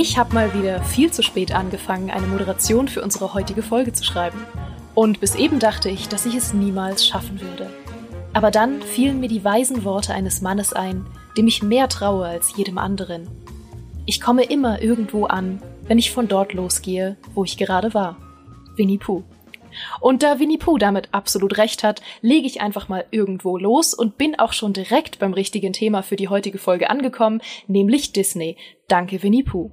Ich habe mal wieder viel zu spät angefangen, eine Moderation für unsere heutige Folge zu schreiben. Und bis eben dachte ich, dass ich es niemals schaffen würde. Aber dann fielen mir die weisen Worte eines Mannes ein, dem ich mehr traue als jedem anderen. Ich komme immer irgendwo an, wenn ich von dort losgehe, wo ich gerade war. Winnie Pooh. Und da Winnie Pooh damit absolut recht hat, lege ich einfach mal irgendwo los und bin auch schon direkt beim richtigen Thema für die heutige Folge angekommen, nämlich Disney. Danke Winnie Pooh.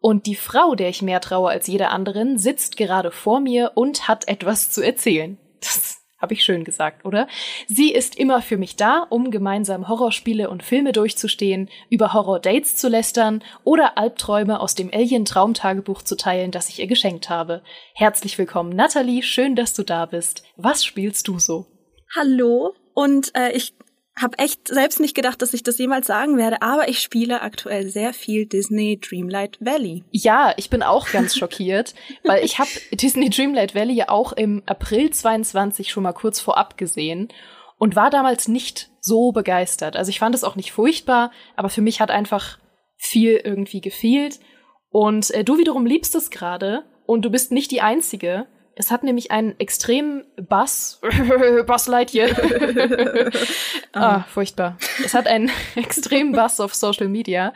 Und die Frau, der ich mehr traue als jeder anderen, sitzt gerade vor mir und hat etwas zu erzählen. Das habe ich schön gesagt, oder? Sie ist immer für mich da, um gemeinsam Horrorspiele und Filme durchzustehen, über Horror-Dates zu lästern oder Albträume aus dem Alien-Traumtagebuch zu teilen, das ich ihr geschenkt habe. Herzlich willkommen, Natalie. Schön, dass du da bist. Was spielst du so? Hallo. Und äh, ich habe echt selbst nicht gedacht, dass ich das jemals sagen werde, aber ich spiele aktuell sehr viel Disney Dreamlight Valley. Ja, ich bin auch ganz schockiert, weil ich habe Disney Dreamlight Valley ja auch im April 22 schon mal kurz vorab gesehen und war damals nicht so begeistert. Also ich fand es auch nicht furchtbar, aber für mich hat einfach viel irgendwie gefehlt. Und äh, du wiederum liebst es gerade und du bist nicht die Einzige. Es hat nämlich einen extremen Bass, Bass Lightyear. ah, furchtbar. Es hat einen extremen Bass auf Social Media.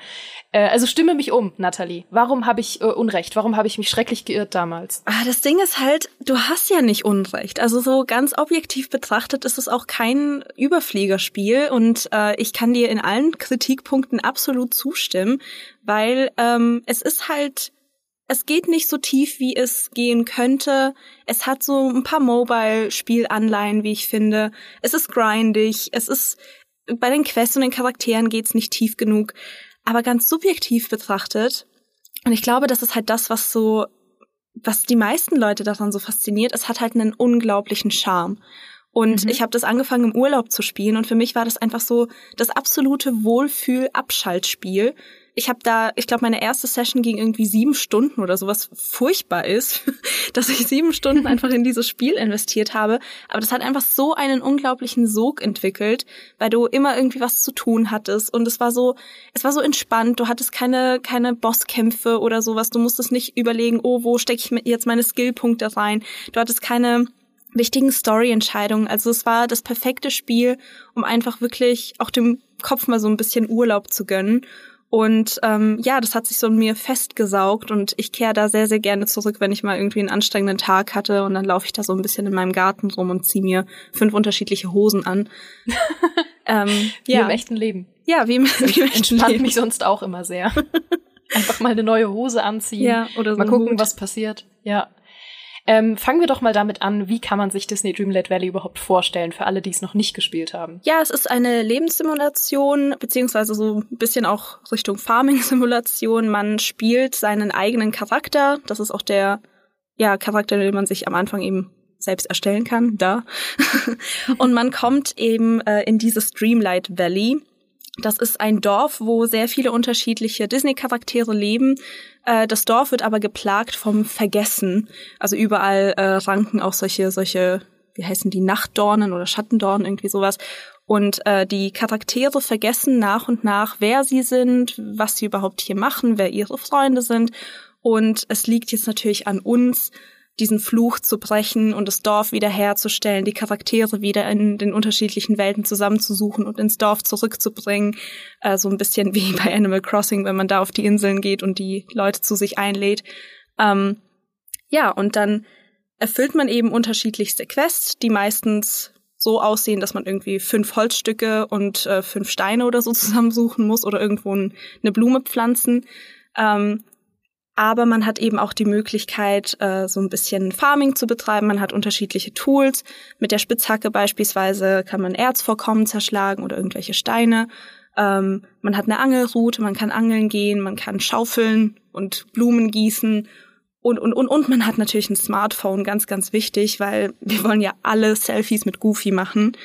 Äh, also stimme mich um, Natalie. Warum habe ich äh, Unrecht? Warum habe ich mich schrecklich geirrt damals? Ah, das Ding ist halt, du hast ja nicht Unrecht. Also so ganz objektiv betrachtet ist es auch kein Überfliegerspiel und äh, ich kann dir in allen Kritikpunkten absolut zustimmen, weil ähm, es ist halt es geht nicht so tief, wie es gehen könnte. Es hat so ein paar Mobile-Spielanleihen, wie ich finde. Es ist grindig. Es ist, bei den Quests und den Charakteren geht's nicht tief genug. Aber ganz subjektiv betrachtet, und ich glaube, das ist halt das, was so, was die meisten Leute daran so fasziniert, es hat halt einen unglaublichen Charme. Und mhm. ich habe das angefangen im Urlaub zu spielen und für mich war das einfach so das absolute Wohlfühl-Abschaltspiel ich habe da, ich glaube, meine erste Session ging irgendwie sieben Stunden oder sowas furchtbar ist, dass ich sieben Stunden einfach in dieses Spiel investiert habe. Aber das hat einfach so einen unglaublichen Sog entwickelt, weil du immer irgendwie was zu tun hattest und es war so, es war so entspannt. Du hattest keine keine Bosskämpfe oder sowas. Du musstest nicht überlegen, oh, wo stecke ich jetzt meine Skillpunkte rein. Du hattest keine wichtigen Story-Entscheidungen. Also es war das perfekte Spiel, um einfach wirklich auch dem Kopf mal so ein bisschen Urlaub zu gönnen. Und ähm, ja, das hat sich so in mir festgesaugt und ich kehre da sehr, sehr gerne zurück, wenn ich mal irgendwie einen anstrengenden Tag hatte und dann laufe ich da so ein bisschen in meinem Garten rum und ziehe mir fünf unterschiedliche Hosen an. ähm, wie ja. im echten Leben. Ja, wie im, wie im echten Entspannt Leben. mich sonst auch immer sehr. Einfach mal eine neue Hose anziehen. Ja, oder so mal gucken, Hut. was passiert. Ja. Ähm, fangen wir doch mal damit an, wie kann man sich Disney Dreamlight Valley überhaupt vorstellen, für alle, die es noch nicht gespielt haben? Ja, es ist eine Lebenssimulation, beziehungsweise so ein bisschen auch Richtung Farming-Simulation. Man spielt seinen eigenen Charakter. Das ist auch der ja, Charakter, den man sich am Anfang eben selbst erstellen kann, da. und man kommt eben äh, in dieses Dreamlight Valley. Das ist ein Dorf, wo sehr viele unterschiedliche Disney-Charaktere leben. Äh, das Dorf wird aber geplagt vom Vergessen. Also überall äh, ranken auch solche, solche, wie heißen die, Nachtdornen oder Schattendornen, irgendwie sowas. Und äh, die Charaktere vergessen nach und nach, wer sie sind, was sie überhaupt hier machen, wer ihre Freunde sind. Und es liegt jetzt natürlich an uns, diesen Fluch zu brechen und das Dorf wiederherzustellen, die Charaktere wieder in den unterschiedlichen Welten zusammenzusuchen und ins Dorf zurückzubringen. Äh, so ein bisschen wie bei Animal Crossing, wenn man da auf die Inseln geht und die Leute zu sich einlädt. Ähm, ja, und dann erfüllt man eben unterschiedlichste Quests, die meistens so aussehen, dass man irgendwie fünf Holzstücke und äh, fünf Steine oder so zusammensuchen muss oder irgendwo eine Blume pflanzen. Ähm, aber man hat eben auch die Möglichkeit, äh, so ein bisschen Farming zu betreiben. Man hat unterschiedliche Tools. Mit der Spitzhacke beispielsweise kann man Erzvorkommen zerschlagen oder irgendwelche Steine. Ähm, man hat eine Angelroute, man kann angeln gehen, man kann schaufeln und Blumen gießen. Und, und, und, und man hat natürlich ein Smartphone, ganz, ganz wichtig, weil wir wollen ja alle Selfies mit Goofy machen.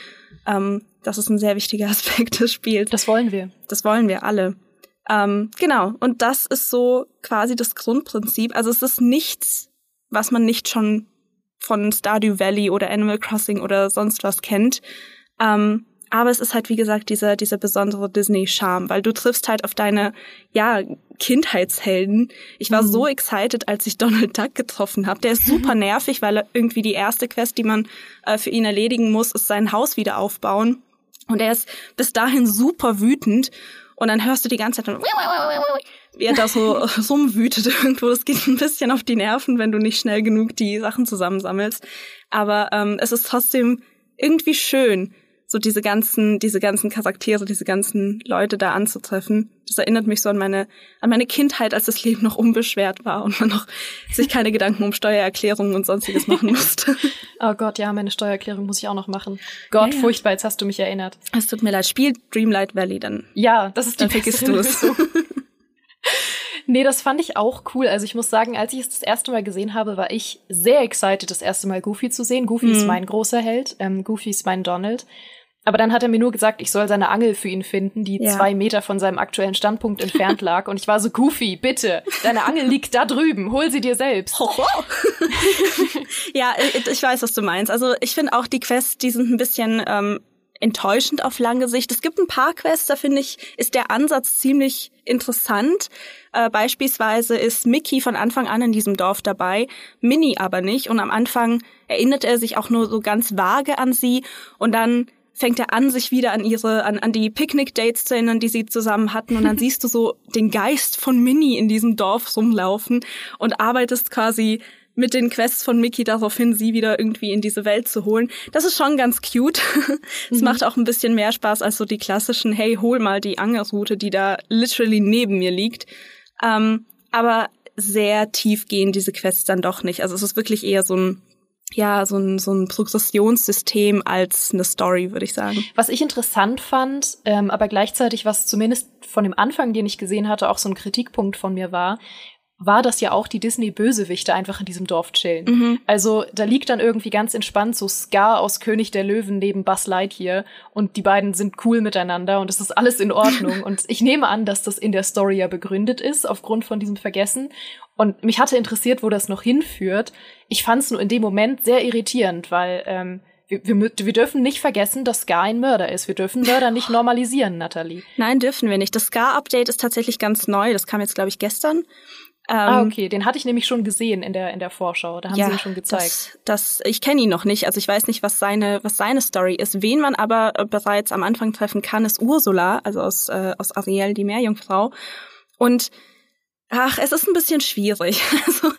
Ähm, das ist ein sehr wichtiger Aspekt des Spiels. Das wollen wir. Das wollen wir alle. Ähm, genau, und das ist so quasi das Grundprinzip. Also es ist nichts, was man nicht schon von Stardew Valley oder Animal Crossing oder sonst was kennt. Ähm, aber es ist halt, wie gesagt, dieser, dieser besondere Disney-Charme, weil du triffst halt auf deine, ja, Kindheitshelden. Ich war mhm. so excited, als ich Donald Duck getroffen habe. Der ist super nervig, weil irgendwie die erste Quest, die man äh, für ihn erledigen muss, ist sein Haus wieder aufbauen. Und er ist bis dahin super wütend. Und dann hörst du die ganze Zeit, wie er da so rumwütet irgendwo. Das geht ein bisschen auf die Nerven, wenn du nicht schnell genug die Sachen zusammensammelst. Aber ähm, es ist trotzdem irgendwie schön, so diese ganzen, diese ganzen Charaktere, diese ganzen Leute da anzutreffen. Das erinnert mich so an meine, an meine Kindheit, als das Leben noch unbeschwert war und man noch sich keine Gedanken um Steuererklärungen und sonstiges machen musste. oh Gott, ja, meine Steuererklärung muss ich auch noch machen. Gott, ja, ja. furchtbar, jetzt hast du mich erinnert. Es tut mir leid, spiel Dreamlight Valley dann. Ja, das ist die dann vergisst du es. Nee, das fand ich auch cool. Also ich muss sagen, als ich es das erste Mal gesehen habe, war ich sehr excited, das erste Mal Goofy zu sehen. Goofy mhm. ist mein großer Held, ähm, Goofy ist mein Donald. Aber dann hat er mir nur gesagt, ich soll seine Angel für ihn finden, die ja. zwei Meter von seinem aktuellen Standpunkt entfernt lag. Und ich war so, Goofy, bitte, deine Angel liegt da drüben, hol sie dir selbst. ja, ich weiß, was du meinst. Also ich finde auch die Quests, die sind ein bisschen ähm, enttäuschend auf lange Sicht. Es gibt ein paar Quests, da finde ich, ist der Ansatz ziemlich interessant. Äh, beispielsweise ist Mickey von Anfang an in diesem Dorf dabei, Minnie aber nicht. Und am Anfang erinnert er sich auch nur so ganz vage an sie und dann fängt er an, sich wieder an ihre, an, an die Picknick-Dates zu erinnern, die sie zusammen hatten. Und dann siehst du so den Geist von Minnie in diesem Dorf rumlaufen und arbeitest quasi mit den Quests von Mickey darauf hin, sie wieder irgendwie in diese Welt zu holen. Das ist schon ganz cute. Es mhm. macht auch ein bisschen mehr Spaß als so die klassischen, hey, hol mal die Angelroute, die da literally neben mir liegt. Ähm, aber sehr tief gehen diese Quests dann doch nicht. Also es ist wirklich eher so ein ja, so ein, so ein Progressionssystem als eine Story, würde ich sagen. Was ich interessant fand, ähm, aber gleichzeitig, was zumindest von dem Anfang, den ich gesehen hatte, auch so ein Kritikpunkt von mir war, war, dass ja auch die Disney-Bösewichte einfach in diesem Dorf chillen. Mhm. Also da liegt dann irgendwie ganz entspannt so Scar aus König der Löwen neben Buzz Lightyear und die beiden sind cool miteinander und es ist alles in Ordnung. und ich nehme an, dass das in der Story ja begründet ist, aufgrund von diesem Vergessen. Und mich hatte interessiert, wo das noch hinführt. Ich fand es nur in dem Moment sehr irritierend, weil ähm, wir, wir, wir dürfen nicht vergessen, dass Scar ein Mörder ist. Wir dürfen Mörder nicht normalisieren, Natalie. Nein, dürfen wir nicht. Das Scar-Update ist tatsächlich ganz neu. Das kam jetzt, glaube ich, gestern. Ah, ähm, okay. Den hatte ich nämlich schon gesehen in der in der Vorschau. Da haben ja, sie ihn schon gezeigt. Das, das ich kenne ihn noch nicht. Also ich weiß nicht, was seine was seine Story ist. Wen man aber äh, bereits am Anfang treffen kann, ist Ursula, also aus äh, aus Ariel, die Meerjungfrau. Und Ach, es ist ein bisschen schwierig. Also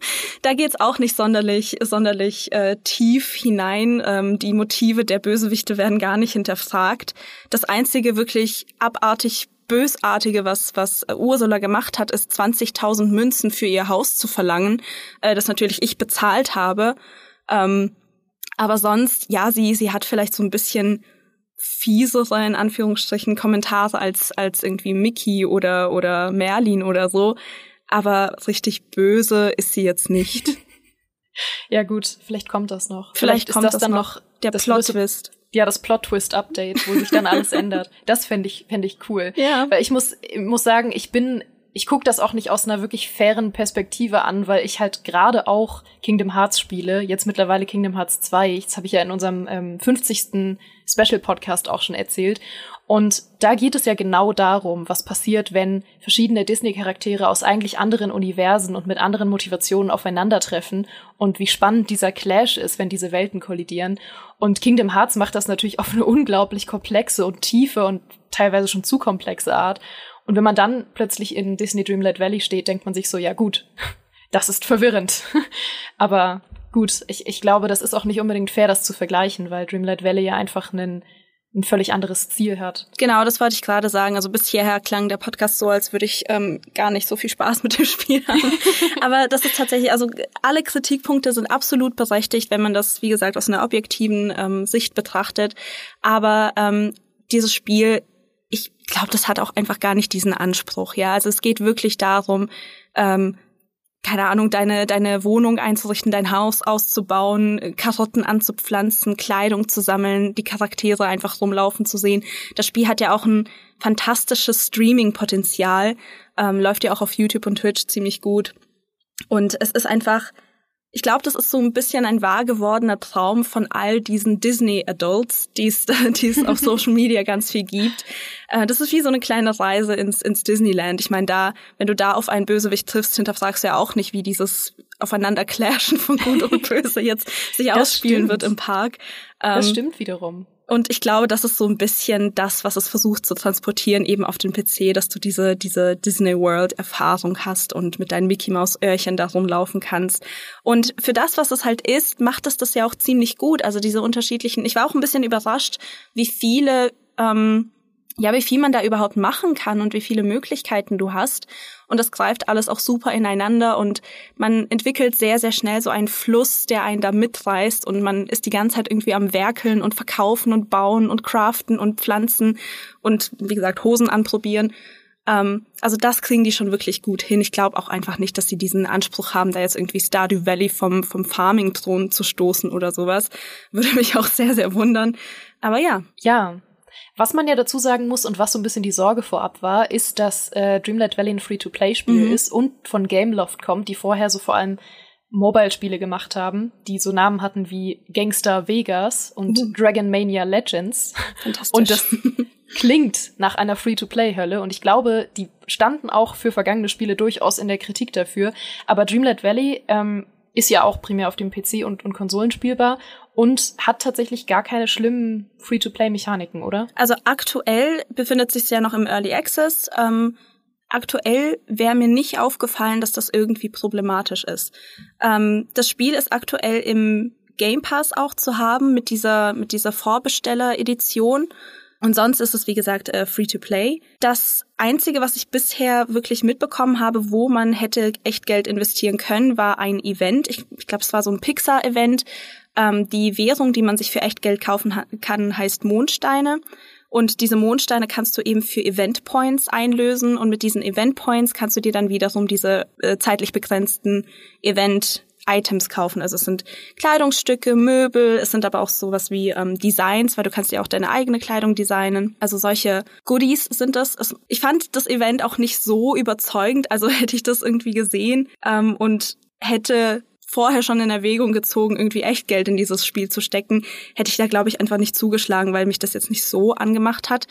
da geht's auch nicht sonderlich, sonderlich äh, tief hinein. Ähm, die Motive der Bösewichte werden gar nicht hinterfragt. Das einzige wirklich abartig Bösartige, was, was Ursula gemacht hat, ist 20.000 Münzen für ihr Haus zu verlangen, äh, das natürlich ich bezahlt habe. Ähm, aber sonst, ja, sie, sie hat vielleicht so ein bisschen fiesere, in Anführungsstrichen, Kommentare als, als irgendwie Mickey oder, oder Merlin oder so. Aber richtig böse ist sie jetzt nicht. ja gut, vielleicht kommt das noch. Vielleicht, vielleicht kommt ist das, das dann noch der Plot-Twist ja, das Plot-Twist-Update, wo sich dann alles ändert. Das fände ich, fände ich cool. Ja. Weil ich muss, ich muss sagen, ich bin, ich gucke das auch nicht aus einer wirklich fairen Perspektive an, weil ich halt gerade auch Kingdom Hearts spiele, jetzt mittlerweile Kingdom Hearts 2. Das habe ich ja in unserem ähm, 50. Special-Podcast auch schon erzählt. Und da geht es ja genau darum, was passiert, wenn verschiedene Disney-Charaktere aus eigentlich anderen Universen und mit anderen Motivationen aufeinandertreffen und wie spannend dieser Clash ist, wenn diese Welten kollidieren. Und Kingdom Hearts macht das natürlich auf eine unglaublich komplexe und tiefe und teilweise schon zu komplexe Art. Und wenn man dann plötzlich in Disney Dreamlight Valley steht, denkt man sich so, ja gut, das ist verwirrend. Aber gut, ich, ich glaube, das ist auch nicht unbedingt fair, das zu vergleichen, weil Dreamlight Valley ja einfach einen ein völlig anderes Ziel hat. Genau, das wollte ich gerade sagen. Also bis hierher klang der Podcast so, als würde ich ähm, gar nicht so viel Spaß mit dem Spiel haben. Aber das ist tatsächlich, also alle Kritikpunkte sind absolut berechtigt, wenn man das, wie gesagt, aus einer objektiven ähm, Sicht betrachtet. Aber ähm, dieses Spiel, ich glaube, das hat auch einfach gar nicht diesen Anspruch. Ja, also es geht wirklich darum, ähm, keine Ahnung, deine, deine Wohnung einzurichten, dein Haus auszubauen, Karotten anzupflanzen, Kleidung zu sammeln, die Charaktere einfach rumlaufen zu sehen. Das Spiel hat ja auch ein fantastisches Streaming-Potenzial, ähm, läuft ja auch auf YouTube und Twitch ziemlich gut. Und es ist einfach ich glaube, das ist so ein bisschen ein wahr gewordener Traum von all diesen Disney-Adults, die es auf Social Media ganz viel gibt. Äh, das ist wie so eine kleine Reise ins, ins Disneyland. Ich meine, da, wenn du da auf einen Bösewicht triffst, hinterfragst du ja auch nicht, wie dieses Aufeinanderclashen von Gut und Böse jetzt sich das ausspielen stimmt. wird im Park. das ähm, stimmt wiederum. Und ich glaube, das ist so ein bisschen das, was es versucht zu transportieren, eben auf den PC, dass du diese, diese Disney World Erfahrung hast und mit deinen Mickey Mouse Öhrchen da rumlaufen kannst. Und für das, was es halt ist, macht es das ja auch ziemlich gut. Also diese unterschiedlichen, ich war auch ein bisschen überrascht, wie viele, ähm, ja, wie viel man da überhaupt machen kann und wie viele Möglichkeiten du hast. Und das greift alles auch super ineinander und man entwickelt sehr, sehr schnell so einen Fluss, der einen da mitreißt und man ist die ganze Zeit irgendwie am Werkeln und verkaufen und bauen und craften und pflanzen und, wie gesagt, Hosen anprobieren. Ähm, also das kriegen die schon wirklich gut hin. Ich glaube auch einfach nicht, dass sie diesen Anspruch haben, da jetzt irgendwie Stardew Valley vom, vom Farming-Thron zu stoßen oder sowas. Würde mich auch sehr, sehr wundern. Aber ja. Ja, was man ja dazu sagen muss und was so ein bisschen die Sorge vorab war, ist, dass äh, Dreamlight Valley ein Free-to-Play-Spiel mhm. ist und von Gameloft kommt, die vorher so vor allem Mobile-Spiele gemacht haben, die so Namen hatten wie Gangster Vegas und mhm. Dragon Mania Legends. Fantastisch. Und das klingt nach einer Free-to-Play-Hölle und ich glaube, die standen auch für vergangene Spiele durchaus in der Kritik dafür. Aber Dreamlight Valley ähm, ist ja auch primär auf dem PC und, und Konsolen spielbar und hat tatsächlich gar keine schlimmen Free-to-Play-Mechaniken, oder? Also aktuell befindet sich ja noch im Early Access. Ähm, aktuell wäre mir nicht aufgefallen, dass das irgendwie problematisch ist. Ähm, das Spiel ist aktuell im Game Pass auch zu haben mit dieser mit dieser Vorbesteller-Edition. Und sonst ist es, wie gesagt, äh, free to play. Das Einzige, was ich bisher wirklich mitbekommen habe, wo man hätte echt Geld investieren können, war ein Event. Ich, ich glaube, es war so ein Pixar-Event. Ähm, die Währung, die man sich für echt Geld kaufen kann, heißt Mondsteine. Und diese Mondsteine kannst du eben für Event Points einlösen und mit diesen Event Points kannst du dir dann wiederum diese äh, zeitlich begrenzten Event Items kaufen. Also es sind Kleidungsstücke, Möbel, es sind aber auch sowas wie ähm, Designs, weil du kannst dir auch deine eigene Kleidung designen. Also solche Goodies sind das. Ich fand das Event auch nicht so überzeugend, also hätte ich das irgendwie gesehen ähm, und hätte vorher schon in Erwägung gezogen, irgendwie echt Geld in dieses Spiel zu stecken, hätte ich da, glaube ich, einfach nicht zugeschlagen, weil mich das jetzt nicht so angemacht hat.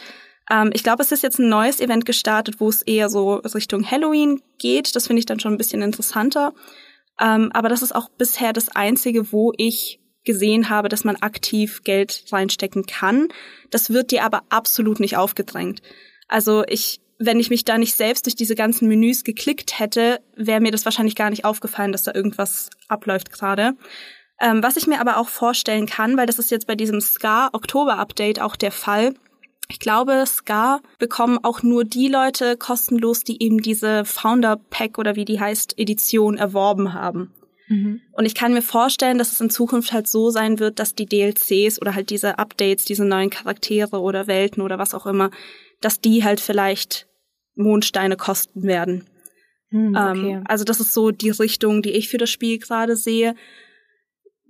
Ähm, ich glaube, es ist jetzt ein neues Event gestartet, wo es eher so Richtung Halloween geht. Das finde ich dann schon ein bisschen interessanter. Ähm, aber das ist auch bisher das Einzige, wo ich gesehen habe, dass man aktiv Geld reinstecken kann. Das wird dir aber absolut nicht aufgedrängt. Also ich, wenn ich mich da nicht selbst durch diese ganzen Menüs geklickt hätte, wäre mir das wahrscheinlich gar nicht aufgefallen, dass da irgendwas abläuft gerade. Ähm, was ich mir aber auch vorstellen kann, weil das ist jetzt bei diesem Scar Oktober Update auch der Fall, ich glaube, Scar bekommen auch nur die Leute kostenlos, die eben diese Founder Pack oder wie die heißt, Edition erworben haben. Mhm. Und ich kann mir vorstellen, dass es in Zukunft halt so sein wird, dass die DLCs oder halt diese Updates, diese neuen Charaktere oder Welten oder was auch immer, dass die halt vielleicht Mondsteine kosten werden. Okay. ähm, also das ist so die Richtung, die ich für das Spiel gerade sehe.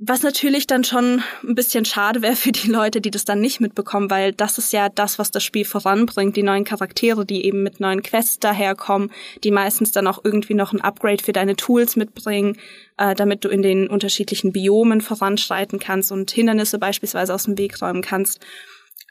Was natürlich dann schon ein bisschen schade wäre für die Leute, die das dann nicht mitbekommen, weil das ist ja das, was das Spiel voranbringt, die neuen Charaktere, die eben mit neuen Quests daherkommen, die meistens dann auch irgendwie noch ein Upgrade für deine Tools mitbringen, äh, damit du in den unterschiedlichen Biomen voranschreiten kannst und Hindernisse beispielsweise aus dem Weg räumen kannst.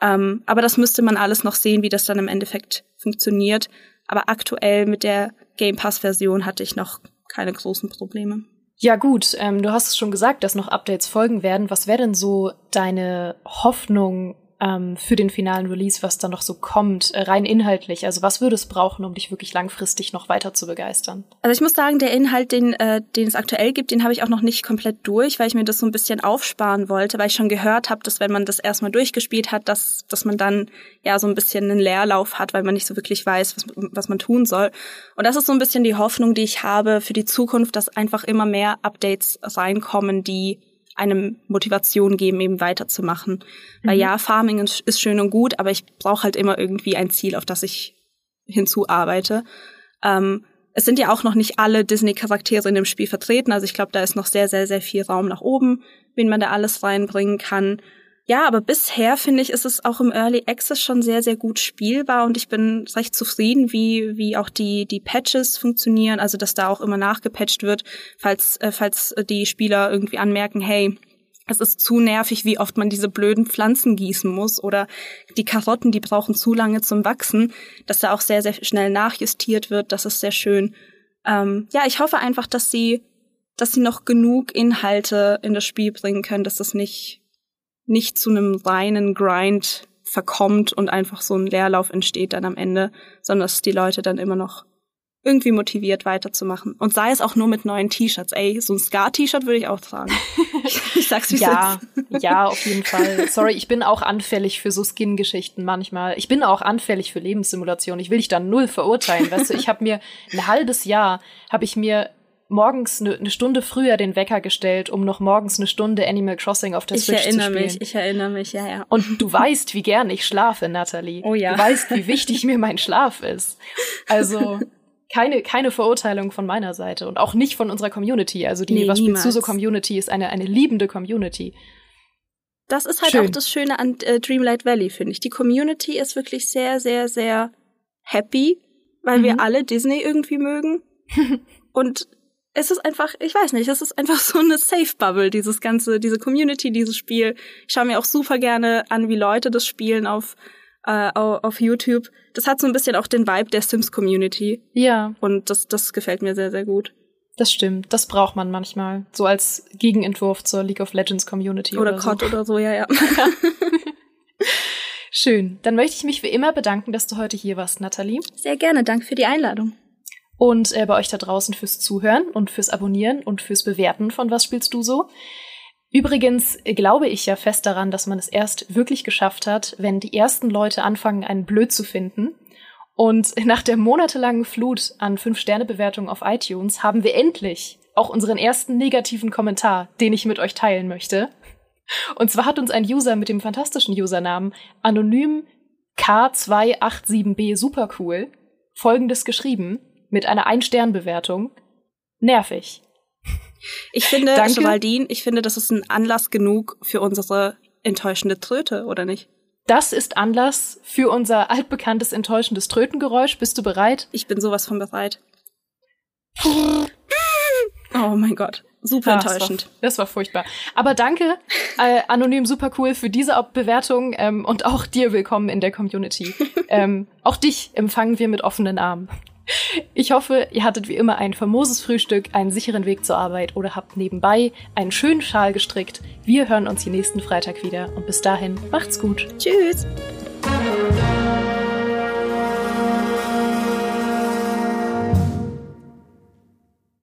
Ähm, aber das müsste man alles noch sehen, wie das dann im Endeffekt funktioniert. Aber aktuell mit der Game Pass-Version hatte ich noch keine großen Probleme. Ja gut, ähm, du hast es schon gesagt, dass noch Updates folgen werden. Was wäre denn so deine Hoffnung ähm, für den finalen Release, was da noch so kommt, äh, rein inhaltlich? Also was würde es brauchen, um dich wirklich langfristig noch weiter zu begeistern? Also ich muss sagen, der Inhalt, den, äh, den es aktuell gibt, den habe ich auch noch nicht komplett durch, weil ich mir das so ein bisschen aufsparen wollte, weil ich schon gehört habe, dass wenn man das erstmal durchgespielt hat, dass, dass man dann ja so ein bisschen einen Leerlauf hat, weil man nicht so wirklich weiß, was, was man tun soll. Und das ist so ein bisschen die Hoffnung, die ich habe für die Zukunft, dass einfach immer mehr Updates reinkommen, die einem Motivation geben, eben weiterzumachen. Mhm. Weil ja, Farming ist schön und gut, aber ich brauche halt immer irgendwie ein Ziel, auf das ich hinzuarbeite. Ähm, es sind ja auch noch nicht alle Disney-Charaktere in dem Spiel vertreten, also ich glaube, da ist noch sehr, sehr, sehr viel Raum nach oben, wen man da alles reinbringen kann. Ja, aber bisher finde ich, ist es auch im Early Access schon sehr, sehr gut spielbar und ich bin recht zufrieden, wie, wie auch die, die Patches funktionieren, also dass da auch immer nachgepatcht wird, falls, äh, falls die Spieler irgendwie anmerken, hey, es ist zu nervig, wie oft man diese blöden Pflanzen gießen muss oder die Karotten, die brauchen zu lange zum Wachsen, dass da auch sehr, sehr schnell nachjustiert wird. Das ist sehr schön. Ähm, ja, ich hoffe einfach, dass sie, dass sie noch genug Inhalte in das Spiel bringen können, dass das nicht nicht zu einem reinen Grind verkommt und einfach so ein Leerlauf entsteht dann am Ende, sondern dass die Leute dann immer noch irgendwie motiviert weiterzumachen. Und sei es auch nur mit neuen T-Shirts. Ey, so ein Scar-T-Shirt würde ich auch tragen. ich sag's wie Ja, ja, auf jeden Fall. Sorry, ich bin auch anfällig für so Skin-Geschichten manchmal. Ich bin auch anfällig für Lebenssimulationen. Ich will dich da null verurteilen. Weißt du, ich habe mir ein halbes Jahr, habe ich mir morgens eine ne Stunde früher den Wecker gestellt, um noch morgens eine Stunde Animal Crossing auf der ich Switch zu spielen. Ich erinnere mich, ich erinnere mich, ja, ja. Und du weißt, wie gern ich schlafe, Natalie. Oh ja. Du weißt, wie wichtig mir mein Schlaf ist. Also keine, keine Verurteilung von meiner Seite und auch nicht von unserer Community. Also die nee, Was spielst du so Community ist eine, eine liebende Community. Das ist halt Schön. auch das Schöne an äh, Dreamlight Valley, finde ich. Die Community ist wirklich sehr, sehr, sehr happy, weil mhm. wir alle Disney irgendwie mögen. und es ist einfach, ich weiß nicht, es ist einfach so eine Safe Bubble, dieses ganze, diese Community, dieses Spiel. Ich schaue mir auch super gerne an, wie Leute das spielen auf, äh, auf YouTube. Das hat so ein bisschen auch den Vibe der Sims Community. Ja. Und das, das gefällt mir sehr, sehr gut. Das stimmt, das braucht man manchmal. So als Gegenentwurf zur League of Legends Community. Oder, oder COD so. oder so, ja, ja. Schön. Dann möchte ich mich wie immer bedanken, dass du heute hier warst, Nathalie. Sehr gerne. Danke für die Einladung und äh, bei euch da draußen fürs Zuhören und fürs Abonnieren und fürs Bewerten von Was spielst du so. Übrigens glaube ich ja fest daran, dass man es erst wirklich geschafft hat, wenn die ersten Leute anfangen, einen blöd zu finden. Und nach der monatelangen Flut an Fünf-Sterne-Bewertungen auf iTunes haben wir endlich auch unseren ersten negativen Kommentar, den ich mit euch teilen möchte. Und zwar hat uns ein User mit dem fantastischen Usernamen anonym K287b supercool folgendes geschrieben mit einer Ein-Stern-Bewertung. Nervig. Ich finde, Danke. Geraldine, ich finde, das ist ein Anlass genug für unsere enttäuschende Tröte, oder nicht? Das ist Anlass für unser altbekanntes enttäuschendes Trötengeräusch. Bist du bereit? Ich bin sowas von bereit. Oh mein Gott. Super ja, enttäuschend. Das war, das war, furchtbar. Aber danke, äh, anonym super cool für diese Bewertung ähm, und auch dir willkommen in der Community. ähm, auch dich empfangen wir mit offenen Armen. Ich hoffe, ihr hattet wie immer ein famoses Frühstück, einen sicheren Weg zur Arbeit oder habt nebenbei einen schönen Schal gestrickt. Wir hören uns hier nächsten Freitag wieder und bis dahin macht's gut. Tschüss.